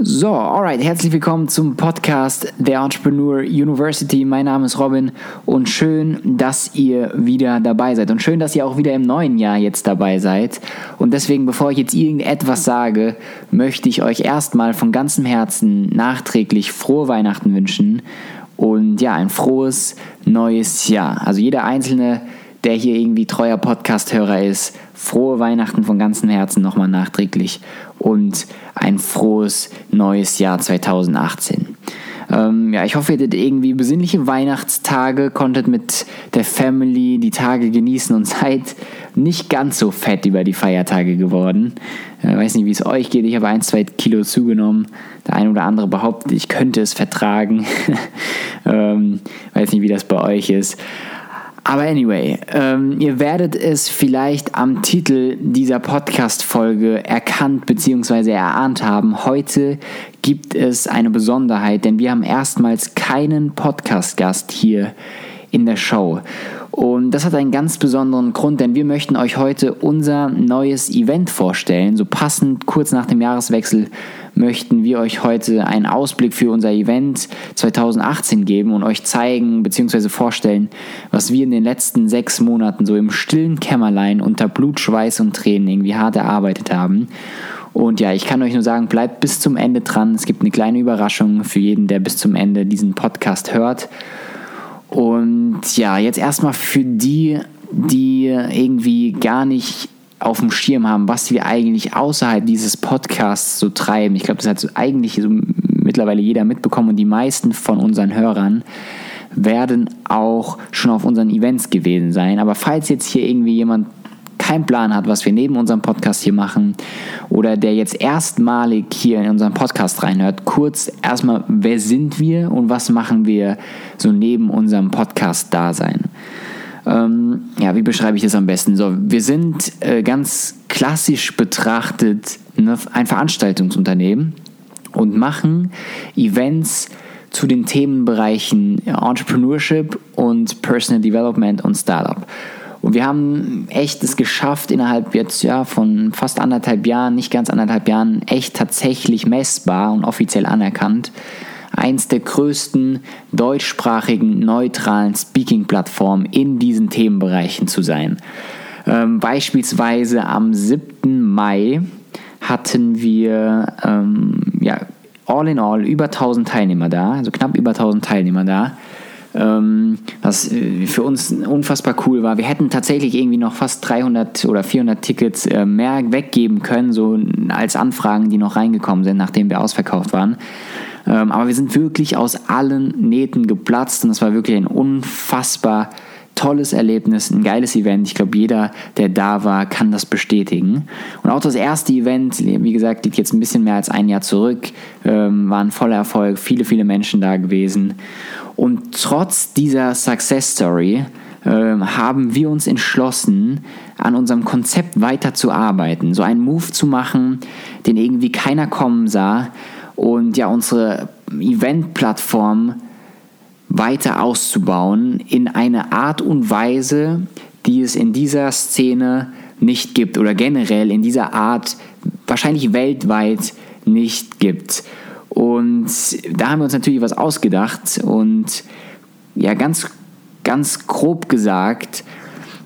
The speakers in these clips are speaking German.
So, alright, herzlich willkommen zum Podcast der Entrepreneur University. Mein Name ist Robin und schön, dass ihr wieder dabei seid und schön, dass ihr auch wieder im neuen Jahr jetzt dabei seid. Und deswegen, bevor ich jetzt irgendetwas sage, möchte ich euch erstmal von ganzem Herzen nachträglich frohe Weihnachten wünschen und ja, ein frohes neues Jahr. Also jeder einzelne der hier irgendwie treuer Podcast-Hörer ist, frohe Weihnachten von ganzem Herzen nochmal nachträglich und ein frohes neues Jahr 2018. Ähm, ja, ich hoffe, ihr hattet irgendwie besinnliche Weihnachtstage, konntet mit der Family die Tage genießen und seid nicht ganz so fett über die Feiertage geworden. Ich äh, weiß nicht, wie es euch geht. Ich habe ein, zwei Kilo zugenommen. Der eine oder andere behauptet, ich könnte es vertragen. ähm, weiß nicht, wie das bei euch ist. Aber anyway, ähm, ihr werdet es vielleicht am Titel dieser Podcast-Folge erkannt bzw. erahnt haben. Heute gibt es eine Besonderheit, denn wir haben erstmals keinen Podcast-Gast hier in der Show. Und das hat einen ganz besonderen Grund, denn wir möchten euch heute unser neues Event vorstellen. So passend kurz nach dem Jahreswechsel möchten wir euch heute einen Ausblick für unser Event 2018 geben und euch zeigen bzw. vorstellen, was wir in den letzten sechs Monaten so im stillen Kämmerlein unter Blut, Schweiß und Tränen irgendwie hart erarbeitet haben. Und ja, ich kann euch nur sagen, bleibt bis zum Ende dran. Es gibt eine kleine Überraschung für jeden, der bis zum Ende diesen Podcast hört. Und ja, jetzt erstmal für die, die irgendwie gar nicht auf dem Schirm haben, was wir eigentlich außerhalb dieses Podcasts so treiben. Ich glaube, das hat so eigentlich so mittlerweile jeder mitbekommen und die meisten von unseren Hörern werden auch schon auf unseren Events gewesen sein. Aber falls jetzt hier irgendwie jemand keinen Plan hat, was wir neben unserem Podcast hier machen oder der jetzt erstmalig hier in unseren Podcast reinhört, kurz erstmal, wer sind wir und was machen wir so neben unserem Podcast-Dasein? Ähm, ja, wie beschreibe ich das am besten? So, wir sind äh, ganz klassisch betrachtet ne, ein Veranstaltungsunternehmen und machen Events zu den Themenbereichen Entrepreneurship und Personal Development und Startup. Und wir haben echt es geschafft, innerhalb jetzt ja von fast anderthalb Jahren, nicht ganz anderthalb Jahren, echt tatsächlich messbar und offiziell anerkannt, eins der größten deutschsprachigen neutralen Speaking-Plattformen in diesen Themenbereichen zu sein. Ähm, beispielsweise am 7. Mai hatten wir ähm, ja, all in all über 1000 Teilnehmer da, also knapp über 1000 Teilnehmer da ähm, was äh, für uns unfassbar cool war. Wir hätten tatsächlich irgendwie noch fast 300 oder 400 Tickets äh, mehr weggeben können, so als Anfragen, die noch reingekommen sind, nachdem wir ausverkauft waren. Ähm, aber wir sind wirklich aus allen Nähten geplatzt und es war wirklich ein unfassbar tolles Erlebnis, ein geiles Event. Ich glaube, jeder, der da war, kann das bestätigen. Und auch das erste Event, wie gesagt, liegt jetzt ein bisschen mehr als ein Jahr zurück, ähm, war ein voller Erfolg, viele, viele Menschen da gewesen. Und trotz dieser Success Story äh, haben wir uns entschlossen, an unserem Konzept weiter zu arbeiten, so einen Move zu machen, den irgendwie keiner kommen sah und ja unsere Event-Plattform weiter auszubauen in eine Art und Weise, die es in dieser Szene nicht gibt oder generell in dieser Art wahrscheinlich weltweit nicht gibt. Und da haben wir uns natürlich was ausgedacht und ja, ganz, ganz grob gesagt,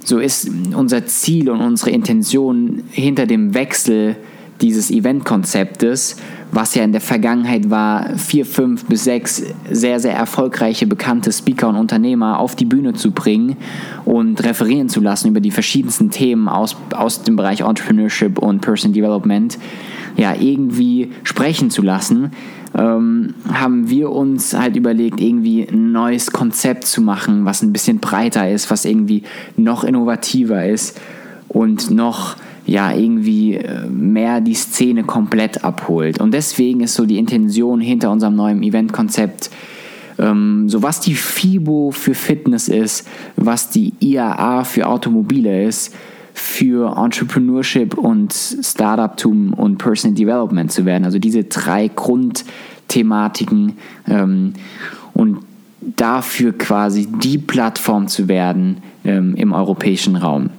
so ist unser Ziel und unsere Intention hinter dem Wechsel dieses Eventkonzeptes, was ja in der Vergangenheit war, vier, fünf bis sechs sehr, sehr erfolgreiche, bekannte Speaker und Unternehmer auf die Bühne zu bringen und referieren zu lassen über die verschiedensten Themen aus, aus dem Bereich Entrepreneurship und Person Development, ja, irgendwie sprechen zu lassen, ähm, haben wir uns halt überlegt, irgendwie ein neues Konzept zu machen, was ein bisschen breiter ist, was irgendwie noch innovativer ist und noch ja irgendwie äh, mehr die Szene komplett abholt. Und deswegen ist so die Intention hinter unserem neuen Eventkonzept, ähm, so was die FIBO für Fitness ist, was die IAA für Automobile ist, für Entrepreneurship und Startuptum und Personal Development zu werden. Also diese drei Grundthematiken ähm, und dafür quasi die Plattform zu werden ähm, im europäischen Raum.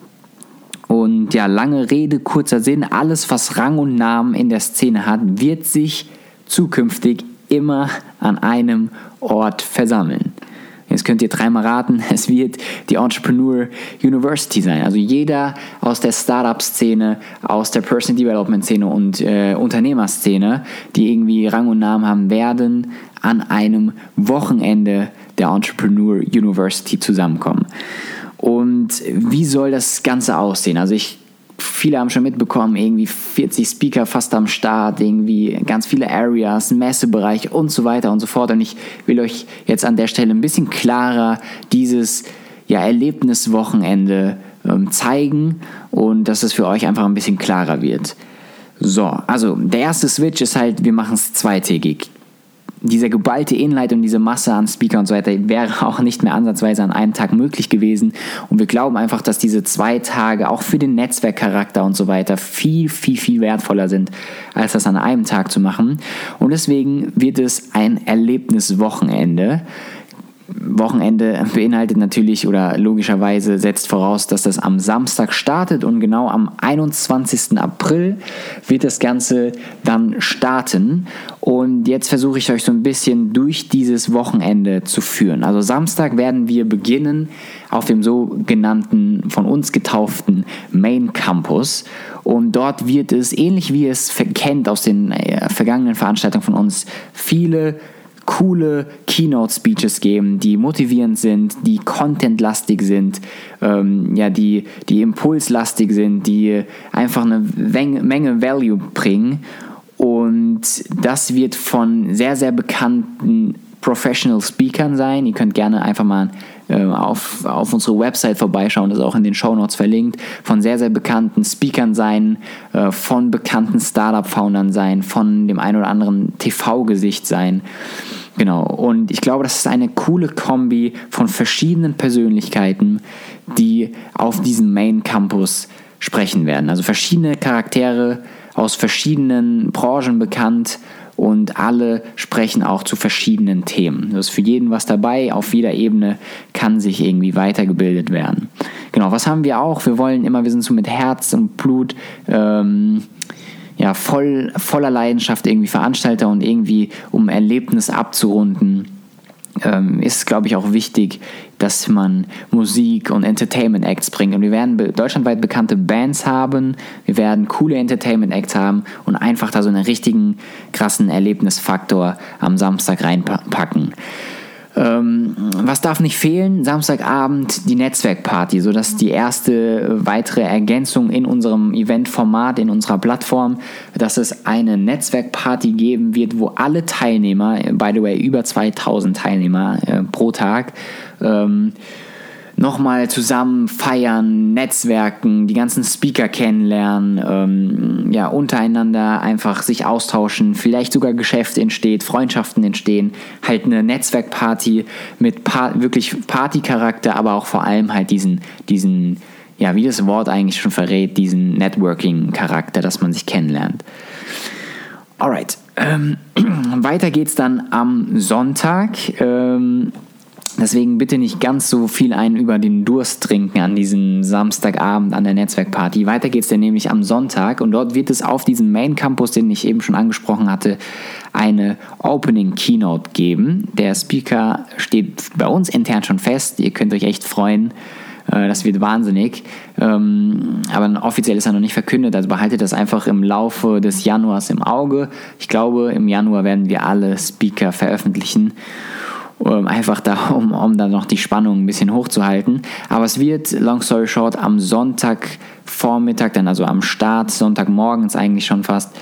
Und ja, lange Rede, kurzer Sinn, alles, was Rang und Namen in der Szene hat, wird sich zukünftig immer an einem Ort versammeln. Jetzt könnt ihr dreimal raten, es wird die Entrepreneur University sein. Also jeder aus der Startup-Szene, aus der Person Development-Szene und äh, Unternehmerszene, die irgendwie Rang und Namen haben, werden an einem Wochenende der Entrepreneur University zusammenkommen. Und wie soll das Ganze aussehen? Also ich viele haben schon mitbekommen, irgendwie 40 Speaker fast am Start, irgendwie ganz viele Areas, Messebereich und so weiter und so fort. Und ich will euch jetzt an der Stelle ein bisschen klarer dieses ja, Erlebniswochenende ähm, zeigen und dass es für euch einfach ein bisschen klarer wird. So, also der erste Switch ist halt, wir machen es zweitägig dieser geballte Inhalt und diese Masse an Speaker und so weiter wäre auch nicht mehr ansatzweise an einem Tag möglich gewesen. Und wir glauben einfach, dass diese zwei Tage auch für den Netzwerkcharakter und so weiter viel, viel, viel wertvoller sind, als das an einem Tag zu machen. Und deswegen wird es ein Erlebniswochenende. Wochenende beinhaltet natürlich oder logischerweise setzt voraus, dass das am Samstag startet und genau am 21. April wird das Ganze dann starten. Und jetzt versuche ich euch so ein bisschen durch dieses Wochenende zu führen. Also Samstag werden wir beginnen auf dem sogenannten von uns getauften Main Campus. Und dort wird es, ähnlich wie es kennt aus den äh, vergangenen Veranstaltungen von uns, viele coole Keynote-Speeches geben, die motivierend sind, die contentlastig sind, ähm, ja, die, die impulslastig sind, die einfach eine Menge Value bringen. Und das wird von sehr, sehr bekannten Professional Speakern sein. Ihr könnt gerne einfach mal auf, auf unsere Website vorbeischauen, das ist auch in den Show Notes verlinkt, von sehr, sehr bekannten Speakern sein, äh, von bekannten Startup-Foundern sein, von dem ein oder anderen TV-Gesicht sein. Genau, und ich glaube, das ist eine coole Kombi von verschiedenen Persönlichkeiten, die auf diesem Main Campus sprechen werden. Also verschiedene Charaktere aus verschiedenen Branchen bekannt und alle sprechen auch zu verschiedenen Themen. Da ist für jeden was dabei, auf jeder Ebene kann sich irgendwie weitergebildet werden. Genau, was haben wir auch? Wir wollen immer, wir sind so mit Herz und Blut. Ähm, ja, voll, voller Leidenschaft irgendwie Veranstalter und irgendwie, um Erlebnis abzurunden, ähm, ist, glaube ich, auch wichtig, dass man Musik und Entertainment Acts bringt. Und wir werden be deutschlandweit bekannte Bands haben, wir werden coole Entertainment Acts haben und einfach da so einen richtigen krassen Erlebnisfaktor am Samstag reinpacken. Ähm, was darf nicht fehlen? Samstagabend die Netzwerkparty, sodass die erste weitere Ergänzung in unserem Eventformat, in unserer Plattform, dass es eine Netzwerkparty geben wird, wo alle Teilnehmer, by the way, über 2000 Teilnehmer äh, pro Tag, ähm, nochmal zusammen feiern, netzwerken, die ganzen Speaker kennenlernen, ähm, ja, untereinander einfach sich austauschen, vielleicht sogar Geschäfte entsteht, Freundschaften entstehen, halt eine Netzwerkparty mit pa wirklich Partycharakter, aber auch vor allem halt diesen, diesen, ja, wie das Wort eigentlich schon verrät, diesen Networking-Charakter, dass man sich kennenlernt. Alright. Ähm, weiter geht's dann am Sonntag. Ähm, Deswegen bitte nicht ganz so viel ein über den Durst trinken an diesem Samstagabend an der Netzwerkparty. Weiter geht es dann nämlich am Sonntag und dort wird es auf diesem Main Campus, den ich eben schon angesprochen hatte, eine Opening Keynote geben. Der Speaker steht bei uns intern schon fest. Ihr könnt euch echt freuen. Äh, das wird wahnsinnig. Ähm, aber offiziell ist er noch nicht verkündet, also behaltet das einfach im Laufe des Januars im Auge. Ich glaube, im Januar werden wir alle Speaker veröffentlichen. Ähm, einfach da, um, um dann noch die Spannung ein bisschen hochzuhalten. Aber es wird, long story short, am Sonntagvormittag, dann also am Start, Sonntagmorgens eigentlich schon fast,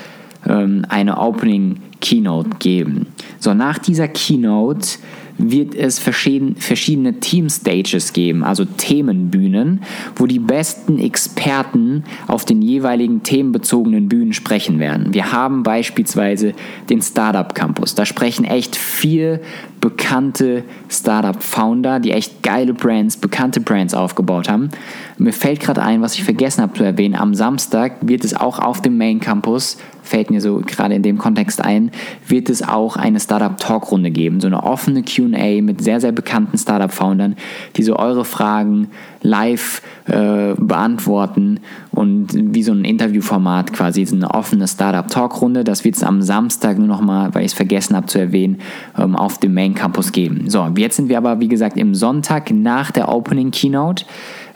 ähm, eine Opening Keynote geben. So, nach dieser Keynote wird es verschiedene Team-Stages geben, also Themenbühnen, wo die besten Experten auf den jeweiligen themenbezogenen Bühnen sprechen werden. Wir haben beispielsweise den Startup Campus. Da sprechen echt vier bekannte Startup-Founder, die echt geile Brands, bekannte Brands aufgebaut haben. Mir fällt gerade ein, was ich vergessen habe zu erwähnen. Am Samstag wird es auch auf dem Main Campus, fällt mir so gerade in dem Kontext ein, wird es auch eine Startup-Talk-Runde geben. So eine offene QA mit sehr, sehr bekannten Startup-Foundern, die so eure Fragen live äh, beantworten und wie so ein Interviewformat quasi, so eine offene Startup-Talk-Runde. Das wird es am Samstag nur nochmal, weil ich es vergessen habe zu erwähnen, ähm, auf dem Main Campus geben. So, jetzt sind wir aber, wie gesagt, im Sonntag nach der Opening Keynote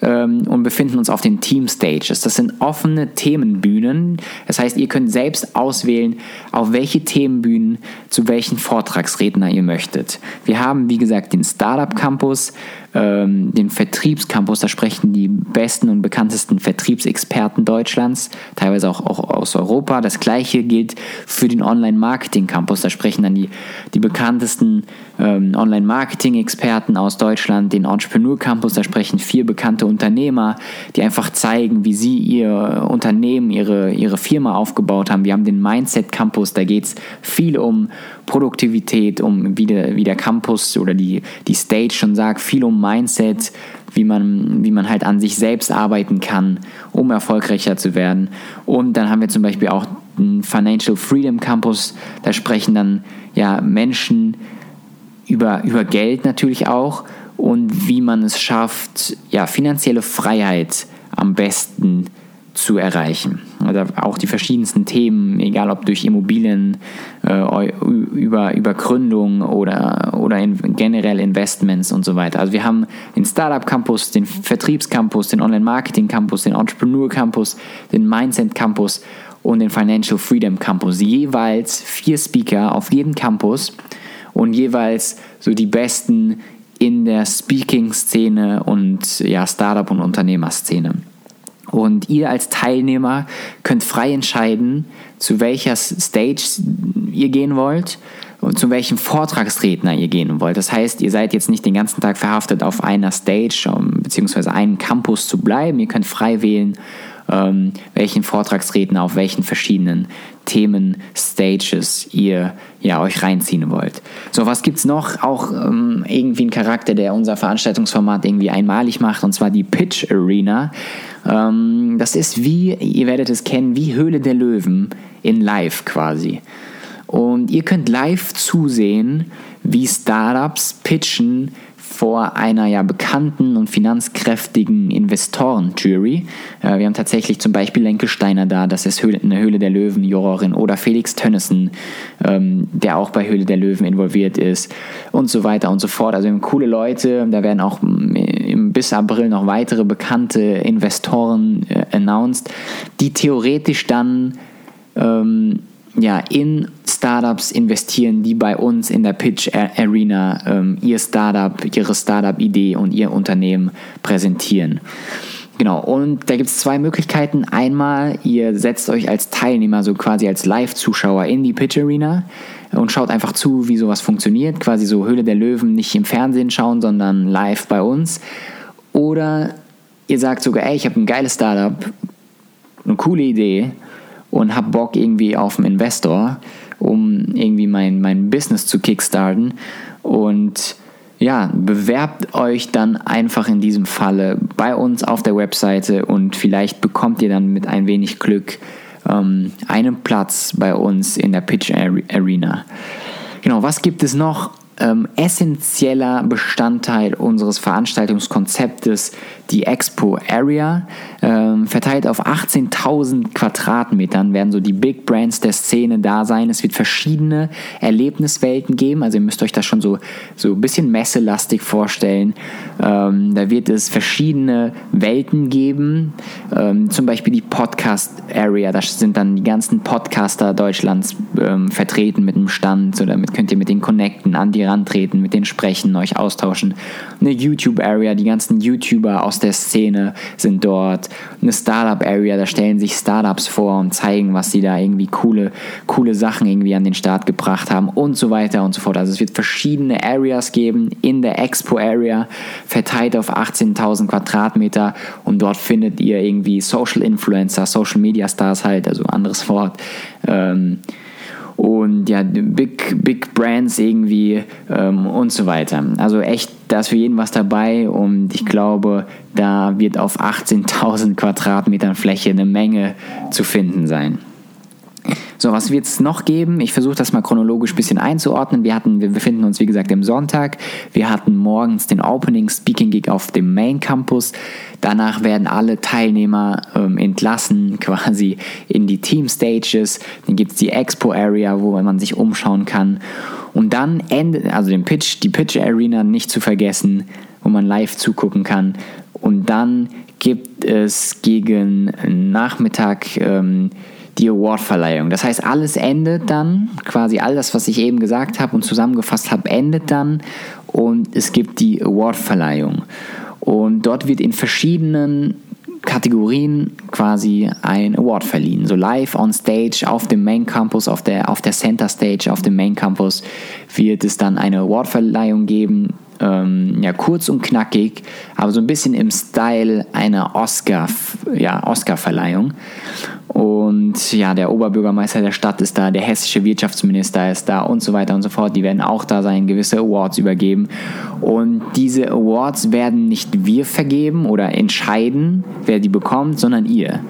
ähm, und befinden uns auf den Team Stages. Das sind offene Themenbühnen. Das heißt, ihr könnt selbst auswählen, auf welche Themenbühnen zu welchen Vortragsredner ihr möchtet. Wir haben, wie gesagt, den Startup Campus, ähm, den Vertriebscampus, da sprechen die besten und bekanntesten Vertriebsexperten Deutschlands, teilweise auch, auch aus Europa. Das gleiche gilt für den Online-Marketing-Campus, da sprechen dann die, die bekanntesten ähm, Online-Marketing-Experten aus Deutschland, den Entrepreneur-Campus, da sprechen vier bekannte Unternehmer, die einfach zeigen, wie sie ihr Unternehmen, ihre, ihre Firma aufgebaut haben. Wir haben den Mindset-Campus, da geht es viel um Produktivität, um wie der, wie der Campus oder die, die Stage schon sagt, viel um Mindset, wie man, wie man halt an sich selbst arbeiten kann, um erfolgreicher zu werden. Und dann haben wir zum Beispiel auch den Financial Freedom Campus, da sprechen dann ja Menschen über, über Geld natürlich auch und wie man es schafft, ja, finanzielle Freiheit am besten zu zu erreichen. Also auch die verschiedensten Themen, egal ob durch Immobilien, äh, über, über Gründung oder, oder in, generell Investments und so weiter. Also wir haben den Startup Campus, den Vertriebscampus, den Online Marketing Campus, den Entrepreneur Campus, den Mindset Campus und den Financial Freedom Campus. Jeweils vier Speaker auf jedem Campus und jeweils so die besten in der Speaking-Szene und ja, Startup- und Unternehmerszene. Und ihr als Teilnehmer könnt frei entscheiden, zu welcher Stage ihr gehen wollt und zu welchem Vortragsredner ihr gehen wollt. Das heißt, ihr seid jetzt nicht den ganzen Tag verhaftet auf einer Stage um, beziehungsweise einem Campus zu bleiben. Ihr könnt frei wählen, ähm, welchen Vortragsredner auf welchen verschiedenen Themen, Stages ihr ja, euch reinziehen wollt. So, was gibt es noch? Auch ähm, irgendwie ein Charakter, der unser Veranstaltungsformat irgendwie einmalig macht, und zwar die Pitch Arena. Ähm, das ist wie, ihr werdet es kennen, wie Höhle der Löwen in Live quasi. Und ihr könnt live zusehen, wie Startups pitchen vor einer ja bekannten und finanzkräftigen Investoren-Jury. Äh, wir haben tatsächlich zum Beispiel Lenke Steiner da, das ist Höhle, eine Höhle der Löwen-Jurorin, oder Felix Tönnissen, ähm, der auch bei Höhle der Löwen involviert ist und so weiter und so fort. Also wir haben coole Leute, da werden auch bis April noch weitere bekannte Investoren äh, announced, die theoretisch dann ähm, ja, in Startups investieren, die bei uns in der Pitch Arena ähm, ihr Startup, ihre Startup-Idee und ihr Unternehmen präsentieren. Genau, und da gibt es zwei Möglichkeiten. Einmal, ihr setzt euch als Teilnehmer, so quasi als Live-Zuschauer in die Pitch Arena und schaut einfach zu, wie sowas funktioniert. Quasi so Höhle der Löwen nicht im Fernsehen schauen, sondern live bei uns. Oder ihr sagt sogar, ey, ich habe ein geiles Startup, eine coole Idee und habe Bock irgendwie auf einen Investor, um irgendwie mein, mein Business zu kickstarten. Und ja, bewerbt euch dann einfach in diesem Falle bei uns auf der Webseite und vielleicht bekommt ihr dann mit ein wenig Glück ähm, einen Platz bei uns in der Pitch Arena. Genau, was gibt es noch? ähm, essentieller Bestandteil unseres Veranstaltungskonzeptes, die Expo Area. Ähm, verteilt auf 18.000 Quadratmetern werden so die Big Brands der Szene da sein. Es wird verschiedene Erlebniswelten geben. Also ihr müsst euch das schon so, so ein bisschen messelastig vorstellen. Ähm, da wird es verschiedene Welten geben. Ähm, zum Beispiel die Podcast Area. Da sind dann die ganzen Podcaster Deutschlands ähm, vertreten mit einem Stand. Oder mit könnt ihr mit denen connecten. Andi die rantreten, mit denen sprechen, euch austauschen. Eine YouTube-Area, die ganzen YouTuber aus der Szene sind dort. Eine Startup-Area, da stellen sich Startups vor und zeigen, was sie da irgendwie coole, coole Sachen irgendwie an den Start gebracht haben und so weiter und so fort. Also es wird verschiedene Areas geben in der Expo-Area, verteilt auf 18.000 Quadratmeter und dort findet ihr irgendwie Social Influencer, Social Media Stars halt, also anderes Wort. Ähm, und ja, Big, Big Brands irgendwie ähm, und so weiter. Also echt, da ist für jeden was dabei und ich glaube, da wird auf 18.000 Quadratmetern Fläche eine Menge zu finden sein. So, was wird es noch geben? Ich versuche das mal chronologisch ein bisschen einzuordnen. Wir hatten, wir befinden uns wie gesagt im Sonntag. Wir hatten morgens den Opening Speaking Gig auf dem Main Campus. Danach werden alle Teilnehmer ähm, entlassen, quasi in die Team Stages. Dann gibt es die Expo Area, wo man sich umschauen kann. Und dann endet, also den Pitch, die Pitch Arena nicht zu vergessen, wo man live zugucken kann. Und dann gibt es gegen Nachmittag ähm, die Awardverleihung. Das heißt, alles endet dann, quasi all das, was ich eben gesagt habe und zusammengefasst habe, endet dann und es gibt die Awardverleihung. Und dort wird in verschiedenen Kategorien quasi ein Award verliehen. So live on stage auf dem Main Campus, auf der, auf der Center Stage, auf dem Main Campus wird es dann eine Awardverleihung geben. Ähm, ja, kurz und knackig, aber so ein bisschen im Style einer Oscar, ja, Oscar-Verleihung. Und ja, der Oberbürgermeister der Stadt ist da, der hessische Wirtschaftsminister ist da und so weiter und so fort. Die werden auch da sein, gewisse Awards übergeben. Und diese Awards werden nicht wir vergeben oder entscheiden, wer die bekommt, sondern ihr.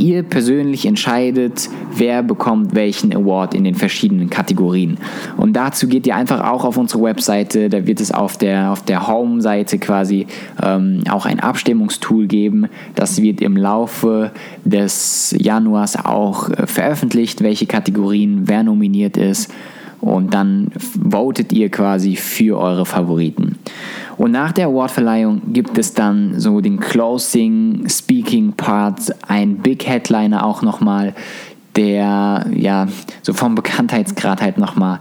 Ihr persönlich entscheidet, wer bekommt welchen Award in den verschiedenen Kategorien. Und dazu geht ihr einfach auch auf unsere Webseite. Da wird es auf der, auf der Home-Seite quasi ähm, auch ein Abstimmungstool geben. Das wird im Laufe des Januars auch äh, veröffentlicht, welche Kategorien, wer nominiert ist. Und dann votet ihr quasi für eure Favoriten. Und nach der Awardverleihung gibt es dann so den Closing Speaking Part, ein Big Headliner auch nochmal, der ja so vom Bekanntheitsgrad halt nochmal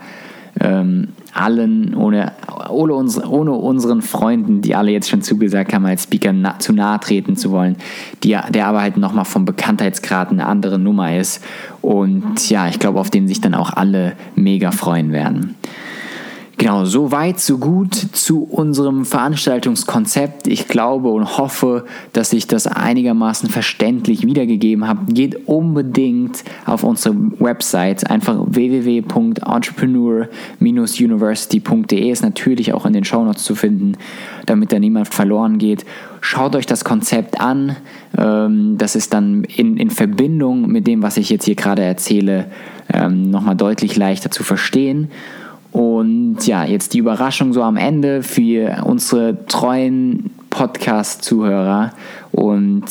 ähm, allen, ohne, ohne, unsere, ohne unseren Freunden, die alle jetzt schon zugesagt haben, als Speaker na, zu nahe treten zu wollen, die, der aber halt nochmal vom Bekanntheitsgrad eine andere Nummer ist. Und ja, ich glaube, auf den sich dann auch alle mega freuen werden. Genau, so weit, so gut zu unserem Veranstaltungskonzept. Ich glaube und hoffe, dass ich das einigermaßen verständlich wiedergegeben habe. Geht unbedingt auf unsere Website, einfach www.entrepreneur-university.de ist natürlich auch in den Shownotes zu finden, damit da niemand verloren geht. Schaut euch das Konzept an. Ähm, das ist dann in, in Verbindung mit dem, was ich jetzt hier gerade erzähle, ähm, nochmal deutlich leichter zu verstehen. Und ja, jetzt die Überraschung so am Ende für unsere treuen Podcast-Zuhörer. Und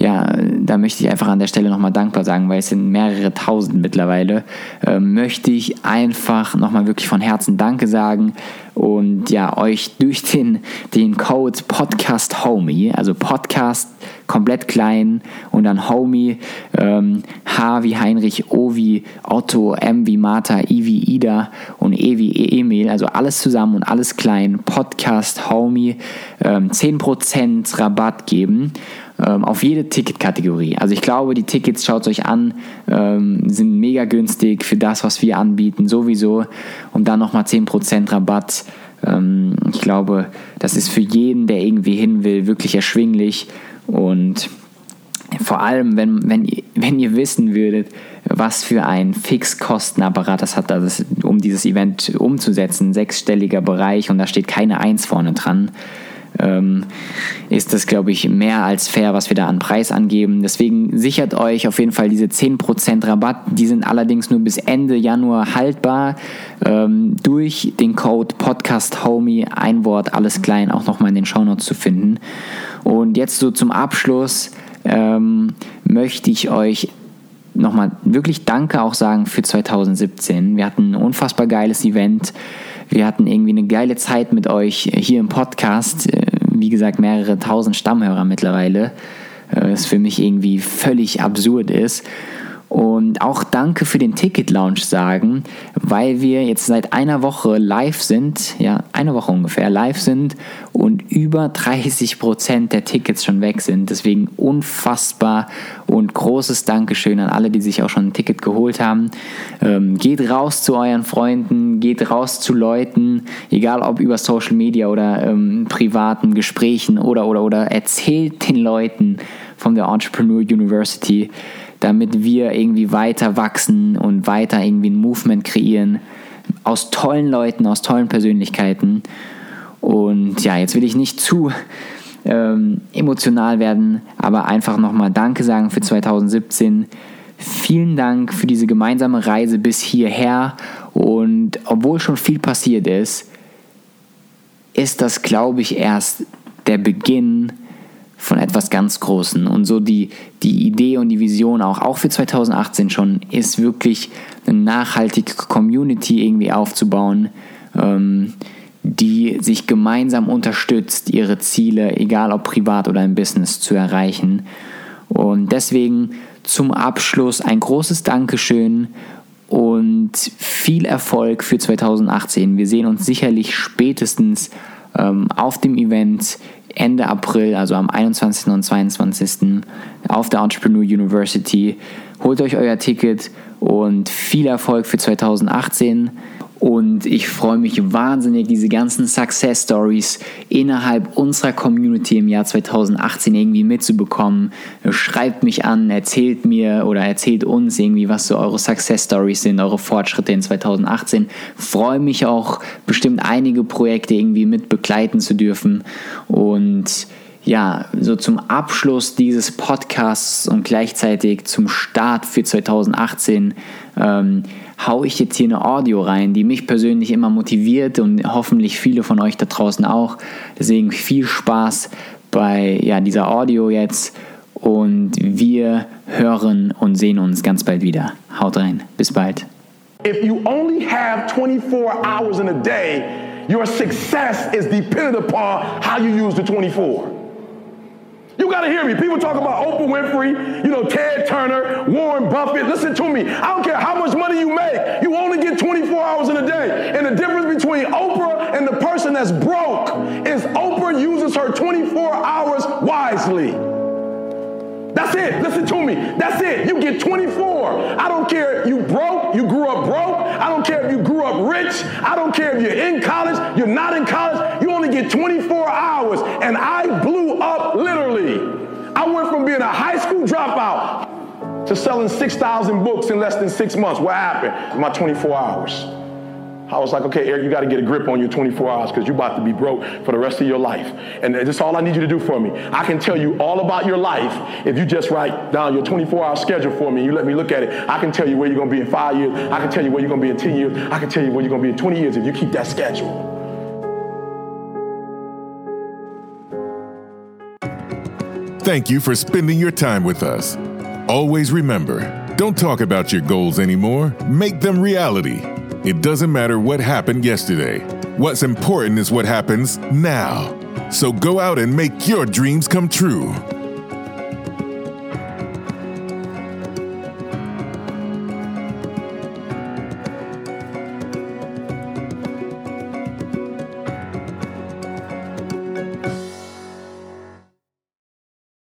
ja, da möchte ich einfach an der Stelle nochmal dankbar sagen, weil es sind mehrere tausend mittlerweile. Äh, möchte ich einfach nochmal wirklich von Herzen Danke sagen und ja, euch durch den, den Code Podcast Homie, also Podcast komplett klein und dann Homie, ähm, H wie Heinrich, O wie Otto, M wie Martha, I wie Ida und E wie Emil, also alles zusammen und alles klein, Podcast Homie, ähm, 10% Rabatt geben ähm, auf jede Ticketkategorie. Also ich glaube, die Tickets, schaut euch an, ähm, sind mega günstig für das, was wir anbieten, sowieso. Und dann nochmal 10% Rabatt. Ähm, ich glaube, das ist für jeden, der irgendwie hin will, wirklich erschwinglich. Und vor allem, wenn, wenn, wenn ihr wissen würdet, was für ein Fixkostenapparat das hat, also um dieses Event umzusetzen, sechsstelliger Bereich und da steht keine Eins vorne dran ähm, ist das, glaube ich, mehr als fair, was wir da an Preis angeben. Deswegen sichert euch auf jeden Fall diese 10% Rabatt. Die sind allerdings nur bis Ende Januar haltbar. Ähm, durch den Code Podcast Homie, ein Wort, alles klein, auch nochmal in den Shownotes zu finden. Und jetzt so zum Abschluss ähm, möchte ich euch nochmal wirklich Danke auch sagen für 2017. Wir hatten ein unfassbar geiles Event. Wir hatten irgendwie eine geile Zeit mit euch hier im Podcast. Wie gesagt, mehrere tausend Stammhörer mittlerweile. Was äh, für mich irgendwie völlig absurd ist. Und auch danke für den Ticket-Launch sagen, weil wir jetzt seit einer Woche live sind, ja, eine Woche ungefähr live sind und über 30 Prozent der Tickets schon weg sind. Deswegen unfassbar und großes Dankeschön an alle, die sich auch schon ein Ticket geholt haben. Ähm, geht raus zu euren Freunden, geht raus zu Leuten, egal ob über Social Media oder ähm, privaten Gesprächen oder, oder, oder erzählt den Leuten von der Entrepreneur University damit wir irgendwie weiter wachsen und weiter irgendwie ein Movement kreieren aus tollen Leuten, aus tollen Persönlichkeiten. Und ja, jetzt will ich nicht zu ähm, emotional werden, aber einfach nochmal Danke sagen für 2017. Vielen Dank für diese gemeinsame Reise bis hierher. Und obwohl schon viel passiert ist, ist das, glaube ich, erst der Beginn von etwas ganz Großen. Und so die, die Idee und die Vision auch, auch für 2018 schon, ist wirklich eine nachhaltige Community irgendwie aufzubauen, ähm, die sich gemeinsam unterstützt, ihre Ziele, egal ob privat oder im Business, zu erreichen. Und deswegen zum Abschluss ein großes Dankeschön und viel Erfolg für 2018. Wir sehen uns sicherlich spätestens ähm, auf dem Event Ende April, also am 21. und 22. auf der Entrepreneur University. Holt euch euer Ticket und viel Erfolg für 2018. Und ich freue mich wahnsinnig, diese ganzen Success Stories innerhalb unserer Community im Jahr 2018 irgendwie mitzubekommen. Schreibt mich an, erzählt mir oder erzählt uns irgendwie, was so eure Success Stories sind, eure Fortschritte in 2018. Freue mich auch, bestimmt einige Projekte irgendwie mit begleiten zu dürfen. Und ja, so zum Abschluss dieses Podcasts und gleichzeitig zum Start für 2018 ähm, haue ich jetzt hier eine Audio rein, die mich persönlich immer motiviert und hoffentlich viele von euch da draußen auch. Deswegen viel Spaß bei ja, dieser Audio jetzt und wir hören und sehen uns ganz bald wieder. Haut rein, bis bald. If you only have 24 hours in a day, your success is dependent upon how you use the 24. You got to hear me. People talk about Oprah Winfrey, you know, Ted Turner, Warren Buffett. Listen to me. I don't care how me. That's it. You get 24. I don't care if you broke, you grew up broke. I don't care if you grew up rich. I don't care if you're in college, you're not in college. You only get 24 hours. And I blew up literally. I went from being a high school dropout to selling 6,000 books in less than six months. What happened? My 24 hours. I was like, okay, Eric, you got to get a grip on your 24 hours because you're about to be broke for the rest of your life. And that's all I need you to do for me. I can tell you all about your life if you just write down your 24 hour schedule for me. And you let me look at it. I can tell you where you're going to be in five years. I can tell you where you're going to be in 10 years. I can tell you where you're going to be in 20 years if you keep that schedule. Thank you for spending your time with us. Always remember don't talk about your goals anymore, make them reality. It doesn't matter what happened yesterday. What's important is what happens now. So go out and make your dreams come true.